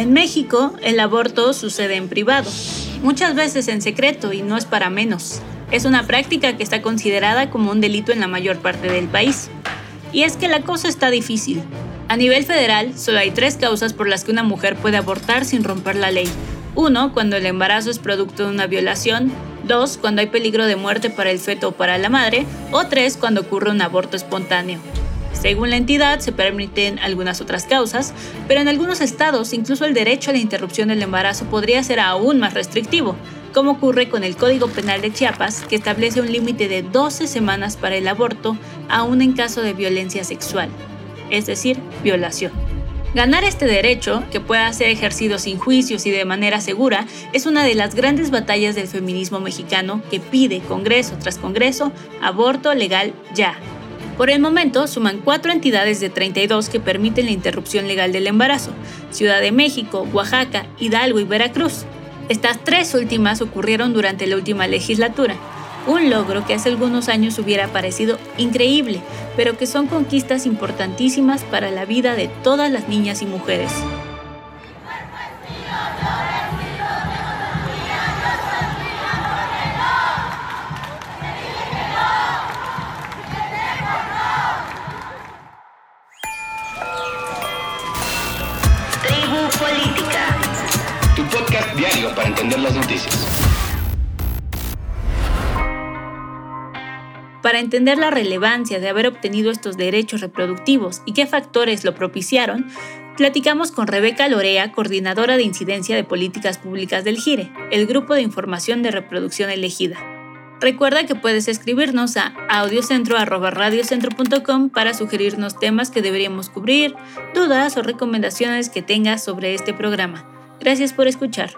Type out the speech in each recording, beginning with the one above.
En México, el aborto sucede en privado, muchas veces en secreto y no es para menos. Es una práctica que está considerada como un delito en la mayor parte del país. Y es que la cosa está difícil. A nivel federal, solo hay tres causas por las que una mujer puede abortar sin romper la ley. Uno, cuando el embarazo es producto de una violación. Dos, cuando hay peligro de muerte para el feto o para la madre. O tres, cuando ocurre un aborto espontáneo. Según la entidad, se permiten algunas otras causas, pero en algunos estados incluso el derecho a la interrupción del embarazo podría ser aún más restrictivo, como ocurre con el Código Penal de Chiapas, que establece un límite de 12 semanas para el aborto, aún en caso de violencia sexual, es decir, violación. Ganar este derecho, que pueda ser ejercido sin juicios y de manera segura, es una de las grandes batallas del feminismo mexicano que pide, Congreso tras Congreso, aborto legal ya. Por el momento, suman cuatro entidades de 32 que permiten la interrupción legal del embarazo, Ciudad de México, Oaxaca, Hidalgo y Veracruz. Estas tres últimas ocurrieron durante la última legislatura, un logro que hace algunos años hubiera parecido increíble, pero que son conquistas importantísimas para la vida de todas las niñas y mujeres. Para entender la relevancia de haber obtenido estos derechos reproductivos y qué factores lo propiciaron, platicamos con Rebeca Lorea, coordinadora de incidencia de políticas públicas del GIRE, el grupo de información de reproducción elegida. Recuerda que puedes escribirnos a audiocentro.radiocentro.com para sugerirnos temas que deberíamos cubrir, dudas o recomendaciones que tengas sobre este programa. Gracias por escuchar.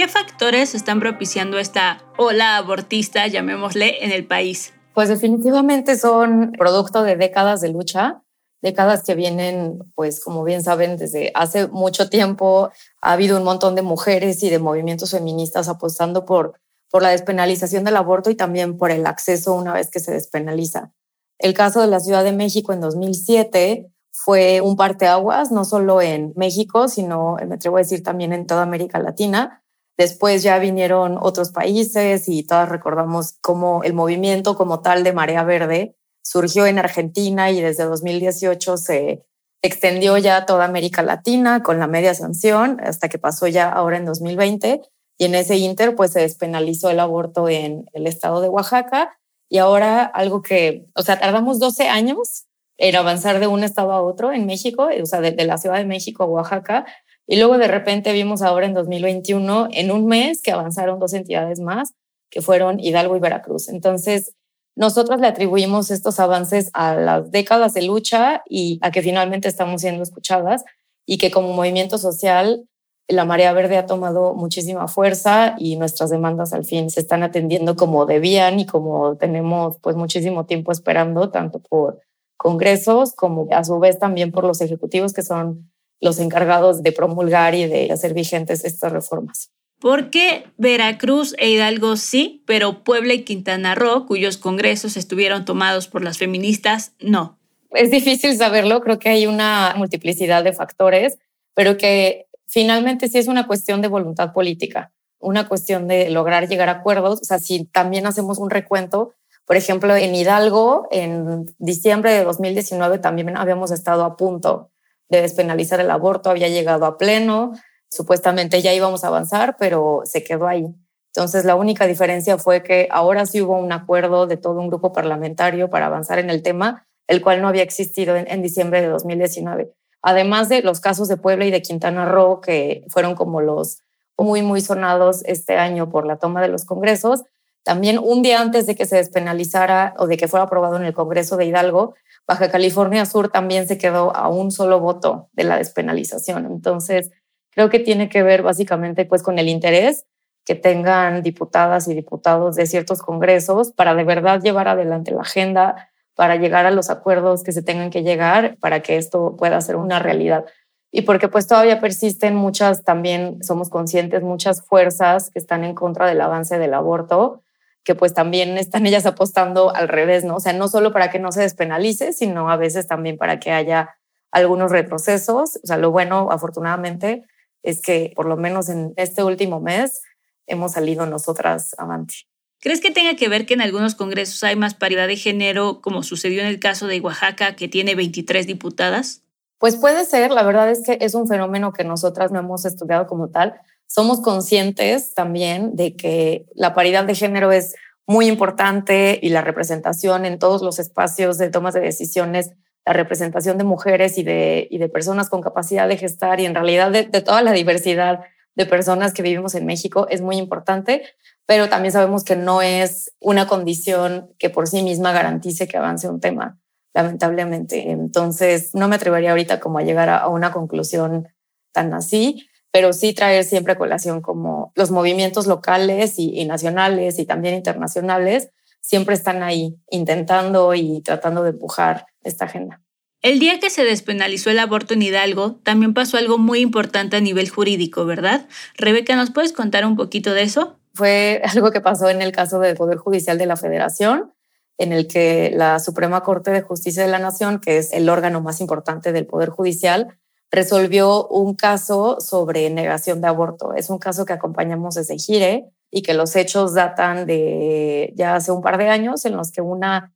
¿Qué factores están propiciando esta ola abortista, llamémosle, en el país? Pues definitivamente son producto de décadas de lucha, décadas que vienen, pues como bien saben, desde hace mucho tiempo ha habido un montón de mujeres y de movimientos feministas apostando por, por la despenalización del aborto y también por el acceso una vez que se despenaliza. El caso de la Ciudad de México en 2007 fue un parteaguas, no solo en México, sino, me atrevo a decir, también en toda América Latina Después ya vinieron otros países y todas recordamos cómo el movimiento como tal de Marea Verde surgió en Argentina y desde 2018 se extendió ya a toda América Latina con la media sanción hasta que pasó ya ahora en 2020 y en ese inter pues se despenalizó el aborto en el estado de Oaxaca. Y ahora algo que, o sea, tardamos 12 años en avanzar de un estado a otro en México, o sea, de, de la Ciudad de México a Oaxaca y luego de repente vimos ahora en 2021, en un mes, que avanzaron dos entidades más, que fueron Hidalgo y Veracruz. Entonces, nosotros le atribuimos estos avances a las décadas de lucha y a que finalmente estamos siendo escuchadas y que como movimiento social la marea verde ha tomado muchísima fuerza y nuestras demandas al fin se están atendiendo como debían y como tenemos pues muchísimo tiempo esperando, tanto por congresos como a su vez también por los ejecutivos que son los encargados de promulgar y de hacer vigentes estas reformas. ¿Por qué Veracruz e Hidalgo sí, pero Puebla y Quintana Roo, cuyos congresos estuvieron tomados por las feministas, no? es difícil saberlo, creo que hay una multiplicidad de factores, pero que finalmente sí es una cuestión de voluntad política, una cuestión de lograr llegar a acuerdos. O sea, si también hacemos un recuento, por ejemplo, en Hidalgo, en diciembre de 2019 también habíamos estado a punto de despenalizar el aborto, había llegado a pleno, supuestamente ya íbamos a avanzar, pero se quedó ahí. Entonces, la única diferencia fue que ahora sí hubo un acuerdo de todo un grupo parlamentario para avanzar en el tema, el cual no había existido en, diciembre de 2019. Además de los casos de Puebla y de Quintana Roo, que fueron como los muy, muy sonados este año por la toma de los congresos, también un día antes de que se despenalizara o de que fuera aprobado en el Congreso de Hidalgo, Baja California Sur también se quedó a un solo voto de la despenalización. Entonces, creo que tiene que ver básicamente pues con el interés que tengan diputadas y diputados de ciertos congresos para de verdad llevar adelante la agenda, para llegar a los acuerdos que se tengan que llegar para que esto pueda ser una realidad. Y porque pues todavía persisten muchas, también somos conscientes, muchas fuerzas que están en contra del avance del aborto, que pues también están ellas apostando al revés, ¿no? O sea, no solo para que no se despenalice, sino a veces también para que haya algunos retrocesos. O sea, lo bueno, afortunadamente, es que por lo menos en este último mes hemos salido nosotras avante. ¿Crees que tenga que ver que en algunos congresos hay más paridad de género, como sucedió en el caso de Oaxaca, que tiene 23 diputadas? Pues puede ser, la verdad es que es un fenómeno que nosotras no hemos estudiado como tal. Somos conscientes también de que la paridad de género es muy importante y la representación en todos los espacios de tomas de decisiones, la representación de mujeres y de, y de personas con capacidad de gestar y en realidad de, toda la diversidad de personas que vivimos en México es muy importante, pero también sabemos que no es una condición que por sí misma garantice que avance un tema, lamentablemente. Entonces, no me atrevería ahorita como a llegar a una conclusión tan así, pero sí traer siempre colación como los movimientos locales y, y nacionales y también internacionales siempre están ahí intentando y tratando de empujar esta agenda. El día que se despenalizó el aborto en Hidalgo, también pasó algo muy importante a nivel jurídico, ¿verdad? Rebeca, ¿nos puedes contar un poquito de eso? Fue algo que pasó en el caso del Poder Judicial de la Federación, en el que la Suprema Corte de Justicia de la Nación, que es el órgano más importante del Poder Judicial, resolvió un caso sobre negación de aborto. Es un caso que acompañamos desde Gire y que los hechos datan de ya hace un par de años en los que una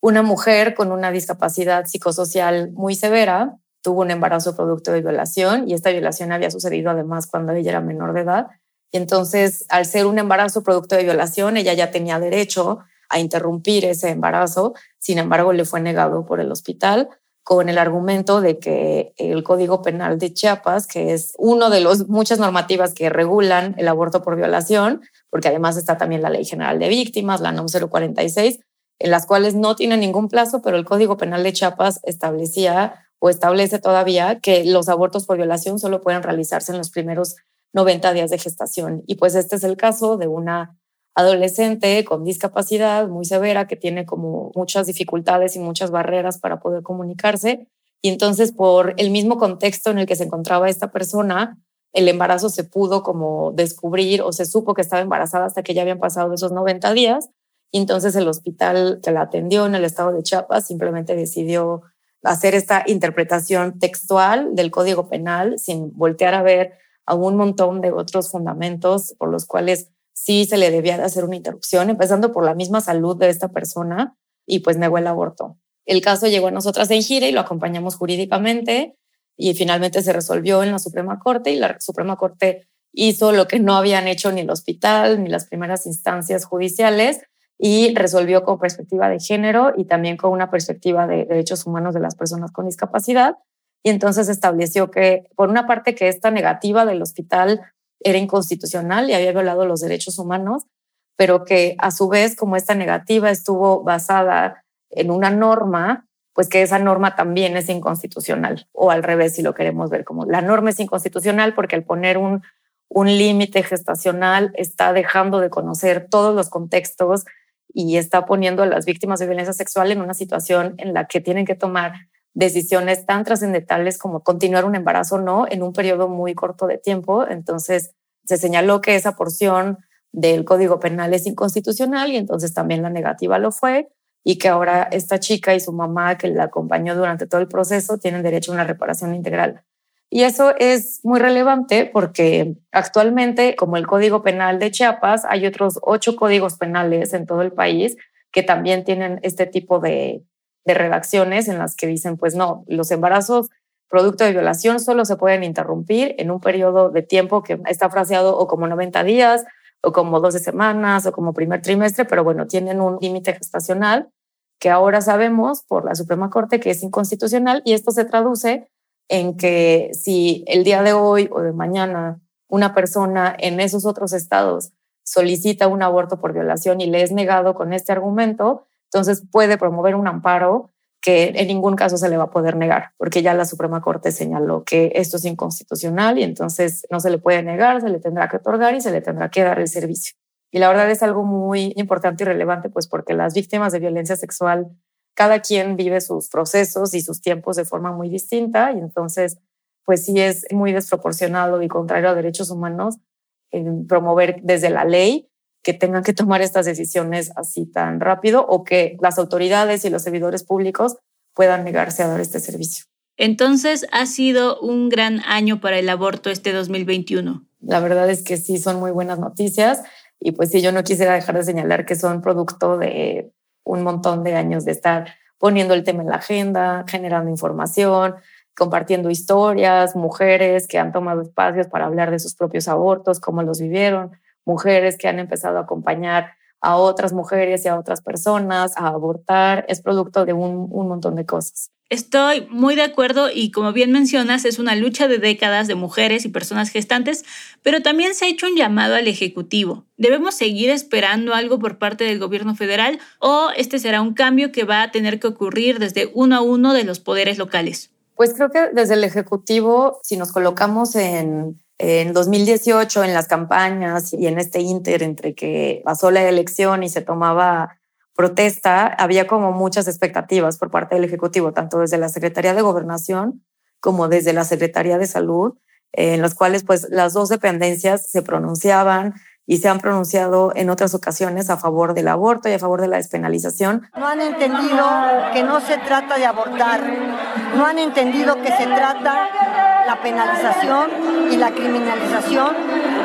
una mujer con una discapacidad psicosocial muy severa tuvo un embarazo producto de violación y esta violación había sucedido además cuando ella era menor de edad. Y entonces, al ser un embarazo producto de violación, ella ya tenía derecho a interrumpir ese embarazo. Sin embargo, le fue negado por el hospital con el argumento de que el Código Penal de Chiapas, que es uno de los muchas normativas que regulan el aborto por violación, porque además está también la Ley General de Víctimas, la NOM 046, en las cuales no tiene ningún plazo, pero el Código Penal de Chiapas establecía o establece todavía que los abortos por violación solo pueden realizarse en los primeros 90 días de gestación. Y pues este es el caso de una adolescente con discapacidad muy severa que tiene como muchas dificultades y muchas barreras para poder comunicarse. Y entonces por el mismo contexto en el que se encontraba esta persona, el embarazo se pudo como descubrir o se supo que estaba embarazada hasta que ya habían pasado esos 90 días y entonces el hospital que la atendió en el estado de Chiapas simplemente decidió hacer esta interpretación textual del Código Penal sin voltear a ver a un montón de otros fundamentos por los cuales sí se le debía de hacer una interrupción, empezando por la misma salud de esta persona y pues negó el aborto. El caso llegó a nosotras en gira y lo acompañamos jurídicamente y finalmente se resolvió en la Suprema Corte y la Suprema Corte hizo lo que no habían hecho ni el hospital ni las primeras instancias judiciales, y resolvió con perspectiva de género y también con una perspectiva de derechos humanos de las personas con discapacidad. Y entonces estableció que, por una parte, que esta negativa del hospital era inconstitucional y había violado los derechos humanos, pero que a su vez, como esta negativa estuvo basada en una norma, pues que esa norma también es inconstitucional, o al revés, si lo queremos ver como la norma es inconstitucional porque al poner un, un límite gestacional está dejando de conocer todos los contextos y está poniendo a las víctimas de violencia sexual en una situación en la que tienen que tomar decisiones tan trascendentales como continuar un embarazo o no en un periodo muy corto de tiempo. Entonces se señaló que esa porción del Código Penal es inconstitucional y entonces también la negativa lo fue. y que ahora esta chica y su mamá que la acompañó durante todo el proceso tienen derecho a una reparación integral. Y eso es muy relevante porque actualmente, como el Código Penal de Chiapas, hay otros ocho códigos penales en todo el país que también tienen este tipo de, de redacciones en las que dicen, pues no, los embarazos producto de violación solo se pueden interrumpir en un periodo de tiempo que está fraseado o como 90 días o como 12 semanas o como primer trimestre, pero bueno, tienen un límite gestacional que ahora sabemos por la Suprema Corte que es inconstitucional y esto se traduce en que si el día de hoy o de mañana una persona en esos otros estados solicita un aborto por violación y le es negado con este argumento, entonces puede promover un amparo que en ningún caso se le va a poder negar, porque ya la Suprema Corte señaló que esto es inconstitucional y entonces no se le puede negar, se le tendrá que otorgar y se le tendrá que dar el servicio. Y la verdad es algo muy importante y relevante, pues porque las víctimas de violencia sexual cada quien vive sus procesos y sus tiempos de forma muy distinta y entonces, pues sí es muy desproporcionado y contrario a derechos humanos promover desde la ley que tengan que tomar estas decisiones así tan rápido o que las autoridades y los servidores públicos puedan negarse a dar este servicio. Entonces, ha sido un gran año para el aborto este 2021. La verdad es que sí, son muy buenas noticias y pues sí, yo no quisiera dejar de señalar que son producto de un montón de años de estar poniendo el tema en la agenda, generando información, compartiendo historias, mujeres que han tomado espacios para hablar de sus propios abortos, cómo los vivieron, mujeres que han empezado a acompañar a otras mujeres y a otras personas a abortar, es producto de un, un montón de cosas. Estoy muy de acuerdo y como bien mencionas, es una lucha de décadas de mujeres y personas gestantes, pero también se ha hecho un llamado al Ejecutivo. ¿Debemos seguir esperando algo por parte del gobierno federal o este será un cambio que va a tener que ocurrir desde uno a uno de los poderes locales? Pues creo que desde el Ejecutivo, si nos colocamos en, en 2018, en las campañas y en este inter entre que pasó la elección y se tomaba protesta, había como muchas expectativas por parte del Ejecutivo, tanto desde la Secretaría de Gobernación como desde la Secretaría de Salud, en los cuales pues las dos dependencias se pronunciaban y se han pronunciado en otras ocasiones a favor del aborto y a favor de la despenalización. No han entendido que no se trata de abortar, no han entendido que se trata la penalización y la criminalización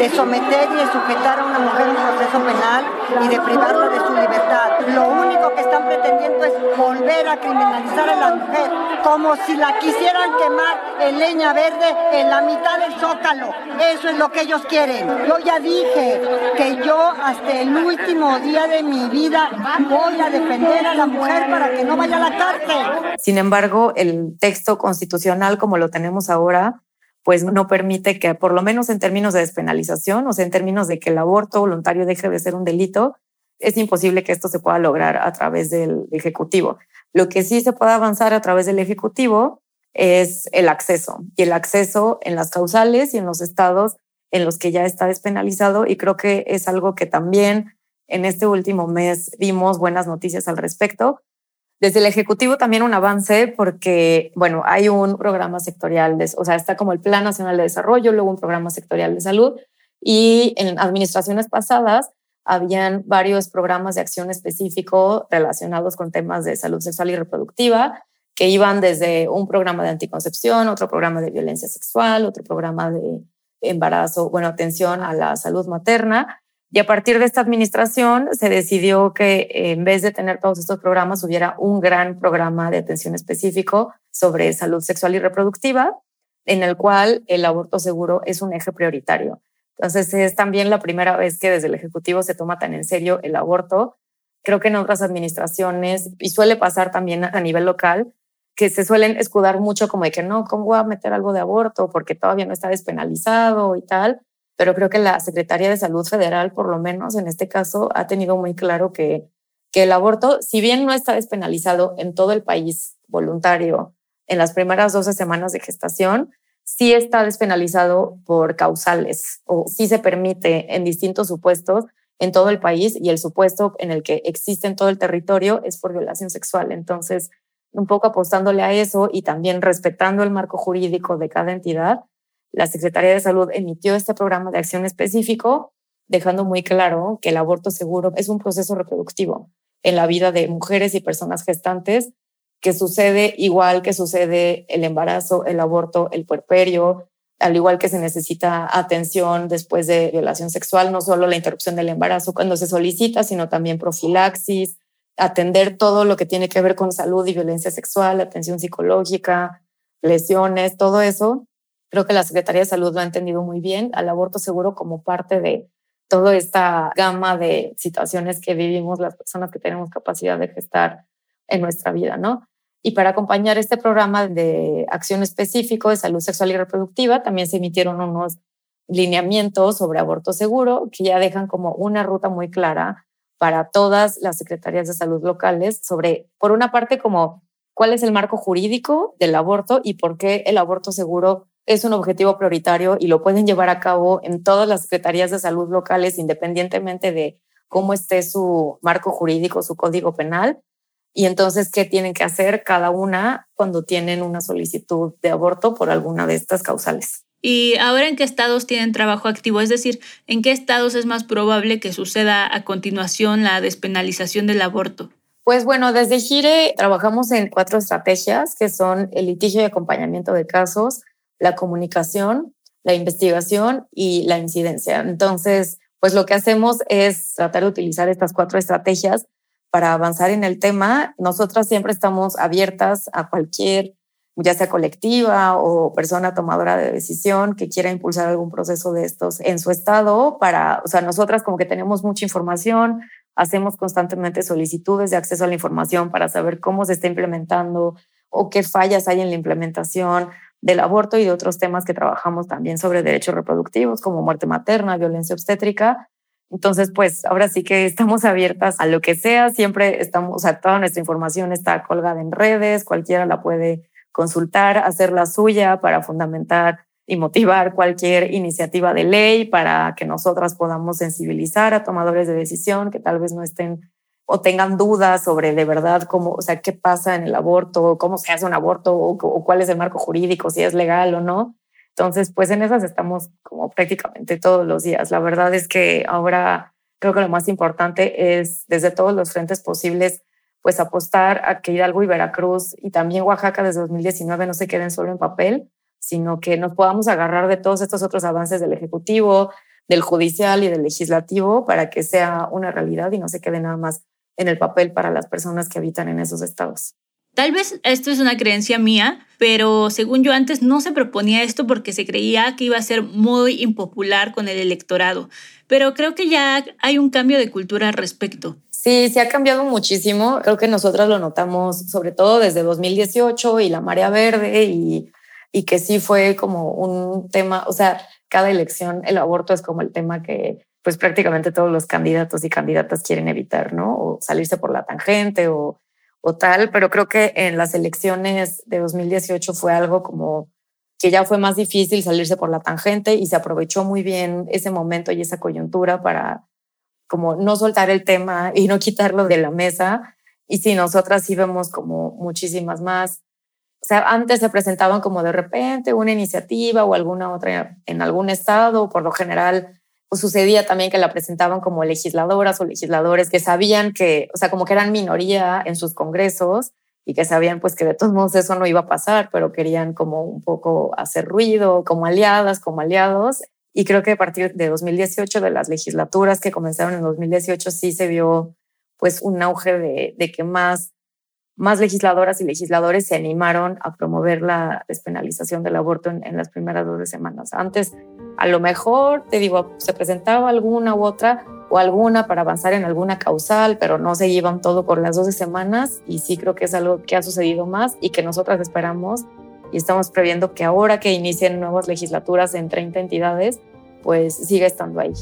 de someter y de sujetar a una mujer a un proceso penal y de privarla de su libertad. Lo único que están pretendiendo es volver a criminalizar a la mujer, como si la quisieran quemar en leña verde en la mitad del zócalo. Eso es lo que ellos quieren. Yo ya dije que yo hasta el último día de mi vida voy a defender a la mujer para que no vaya a la cárcel. Sin embargo, el texto constitucional como lo tenemos ahora pues no permite que, por lo menos en términos de despenalización, o sea, en términos de que el aborto voluntario deje de ser un delito, es imposible que esto se pueda lograr a través del Ejecutivo. Lo que sí se puede avanzar a través del Ejecutivo es el acceso, y el acceso en las causales y en los estados en los que ya está despenalizado, y creo que es algo que también en este último mes vimos buenas noticias al respecto, desde el Ejecutivo también un avance porque, bueno, hay un programa sectorial, de, o sea, está como el Plan Nacional de Desarrollo, luego un programa sectorial de salud y en administraciones pasadas habían varios programas de acción específico relacionados con temas de salud sexual y reproductiva que iban desde un programa de anticoncepción, otro programa de violencia sexual, otro programa de embarazo, bueno, atención a la salud materna y a partir de esta administración se decidió que en vez de tener todos estos programas, hubiera un gran programa de atención específico sobre salud sexual y reproductiva, en el cual el aborto seguro es un eje prioritario. Entonces es también la primera vez que desde el Ejecutivo se toma tan en serio el aborto. Creo que en otras administraciones, y suele pasar también a nivel local, que se suelen escudar mucho como de que no, ¿cómo voy a meter algo de aborto? Porque todavía no está despenalizado y tal pero creo que la Secretaría de Salud Federal, por lo menos en este caso, ha tenido muy claro que, que el aborto, si bien no está despenalizado en todo el país voluntario en las primeras 12 semanas de gestación, sí está despenalizado por causales o sí se permite en distintos supuestos en todo el país y el supuesto en el que existe en todo el territorio es por violación sexual. Entonces, un poco apostándole a eso y también respetando el marco jurídico de cada entidad, la Secretaría de Salud emitió este programa de acción específico, dejando muy claro que el aborto seguro es un proceso reproductivo en la vida de mujeres y personas gestantes, que sucede igual que sucede el embarazo, el aborto, el puerperio, al igual que se necesita atención después de violación sexual, no solo la interrupción del embarazo cuando se solicita, sino también profilaxis, atender todo lo que tiene que ver con salud y violencia sexual, atención psicológica, lesiones, todo eso. Creo que la Secretaría de Salud lo ha entendido muy bien, al aborto seguro como parte de toda esta gama de situaciones que vivimos las personas que tenemos capacidad de gestar en nuestra vida, ¿no? Y para acompañar este programa de acción específico de salud sexual y reproductiva, también se emitieron unos lineamientos sobre aborto seguro que ya dejan como una ruta muy clara para todas las secretarías de salud locales sobre, por una parte, como cuál es el marco jurídico del aborto y por qué el aborto seguro es un objetivo prioritario y lo pueden llevar a cabo en todas las secretarías de salud locales independientemente de cómo esté su marco jurídico, su código penal y entonces qué tienen que hacer cada una cuando tienen una solicitud de aborto por alguna de estas causales. ¿Y ahora en qué estados tienen trabajo activo? Es decir, ¿en qué estados es más probable que suceda a continuación la despenalización del aborto? Pues bueno, desde Gire trabajamos en cuatro estrategias que son el litigio y acompañamiento de casos, la comunicación, la investigación y la incidencia. Entonces, pues lo que hacemos es tratar de utilizar estas cuatro estrategias para avanzar en el tema, nosotras siempre estamos abiertas a cualquier, ya sea colectiva o persona tomadora de decisión que quiera impulsar algún proceso de estos en su estado para, o sea, nosotras como que tenemos mucha información, hacemos constantemente solicitudes de acceso a la información para saber cómo se está implementando o qué fallas hay en la implementación del aborto y de otros temas que trabajamos también sobre derechos reproductivos como muerte materna, violencia obstétrica. Entonces, pues ahora sí que estamos abiertas a lo que sea, siempre estamos, o sea, toda nuestra información está colgada en redes, cualquiera la puede consultar, hacer la suya para fundamentar y motivar cualquier iniciativa de ley para que nosotras podamos sensibilizar a tomadores de decisión que tal vez no estén o tengan dudas sobre de verdad cómo, o sea, qué pasa en el aborto, cómo se hace un aborto o, o cuál es el marco jurídico, si es legal o no. Entonces, pues en esas estamos como prácticamente todos los días. La verdad es que ahora creo que lo más importante es desde todos los frentes posibles, pues apostar a que Hidalgo y Veracruz y también Oaxaca desde 2019 no se queden solo en papel, sino que nos podamos agarrar de todos estos otros avances del Ejecutivo, del Judicial y del Legislativo para que sea una realidad y no se quede nada más en el papel para las personas que habitan en esos estados. Tal vez esto es una creencia mía, pero según yo antes no se proponía esto porque se creía que iba a ser muy impopular con el electorado, pero creo que ya hay un cambio de cultura al respecto. Sí, se ha cambiado muchísimo. Creo que nosotras lo notamos sobre todo desde 2018 y la marea verde y, y que sí fue como un tema, o sea, cada elección, el aborto es como el tema que pues prácticamente todos los candidatos y candidatas quieren evitar, ¿no? O salirse por la tangente o o tal, pero creo que en las elecciones de 2018 fue algo como que ya fue más difícil salirse por la tangente y se aprovechó muy bien ese momento y esa coyuntura para como no soltar el tema y no quitarlo de la mesa. Y sí, nosotras sí vemos como muchísimas más. O sea, antes se presentaban como de repente una iniciativa o alguna otra en algún estado, por lo general pues sucedía también que la presentaban como legisladoras o legisladores que sabían que, o sea, como que eran minoría en sus congresos y que sabían pues que de todos modos eso no iba a pasar, pero querían como un poco hacer ruido, como aliadas, como aliados. Y creo que a partir de 2018, de las legislaturas que comenzaron en 2018, sí se vio pues un auge de, de que más más legisladoras y legisladores se animaron a promover la despenalización del aborto en, las primeras dos semanas. Antes, a lo mejor, te digo, se presentaba alguna u otra o alguna para avanzar en alguna causal, pero no se llevan todo por las 12 semanas y sí creo que es algo que ha sucedido más y que nosotras esperamos y estamos previendo que ahora que inicien nuevas legislaturas en 30 entidades, pues siga estando ahí.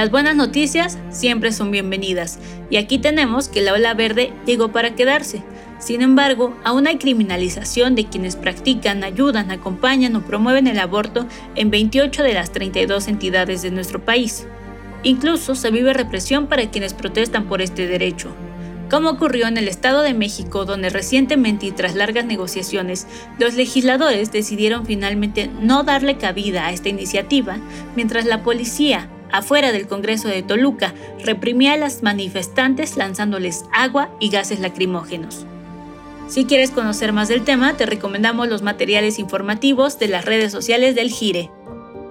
Las buenas noticias siempre son bienvenidas y aquí tenemos que la ola verde llegó para quedarse. Sin embargo, aún hay criminalización de quienes practican, ayudan, acompañan o promueven el aborto en 28 de las 32 entidades de nuestro país. Incluso se vive represión para quienes protestan por este derecho. como ocurrió en el Estado de México, donde recientemente y tras largas negociaciones, los legisladores decidieron finalmente no darle cabida a esta iniciativa, mientras la policía, afuera del Congreso de Toluca, reprimía a las manifestantes lanzándoles agua y gases lacrimógenos. Si quieres conocer más del tema, te recomendamos los materiales informativos de las redes sociales del Gire.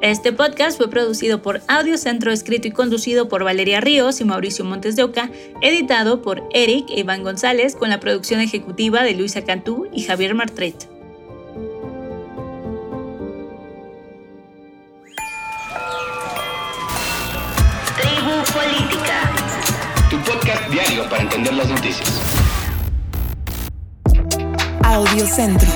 Este podcast fue producido por Audio Centro, escrito y conducido por Valeria Ríos y Mauricio Montes de Oca, editado por Eric e Iván González, con la producción ejecutiva de Luisa Cantú y Javier Martret. Diario para entender las noticias. Audio Centro.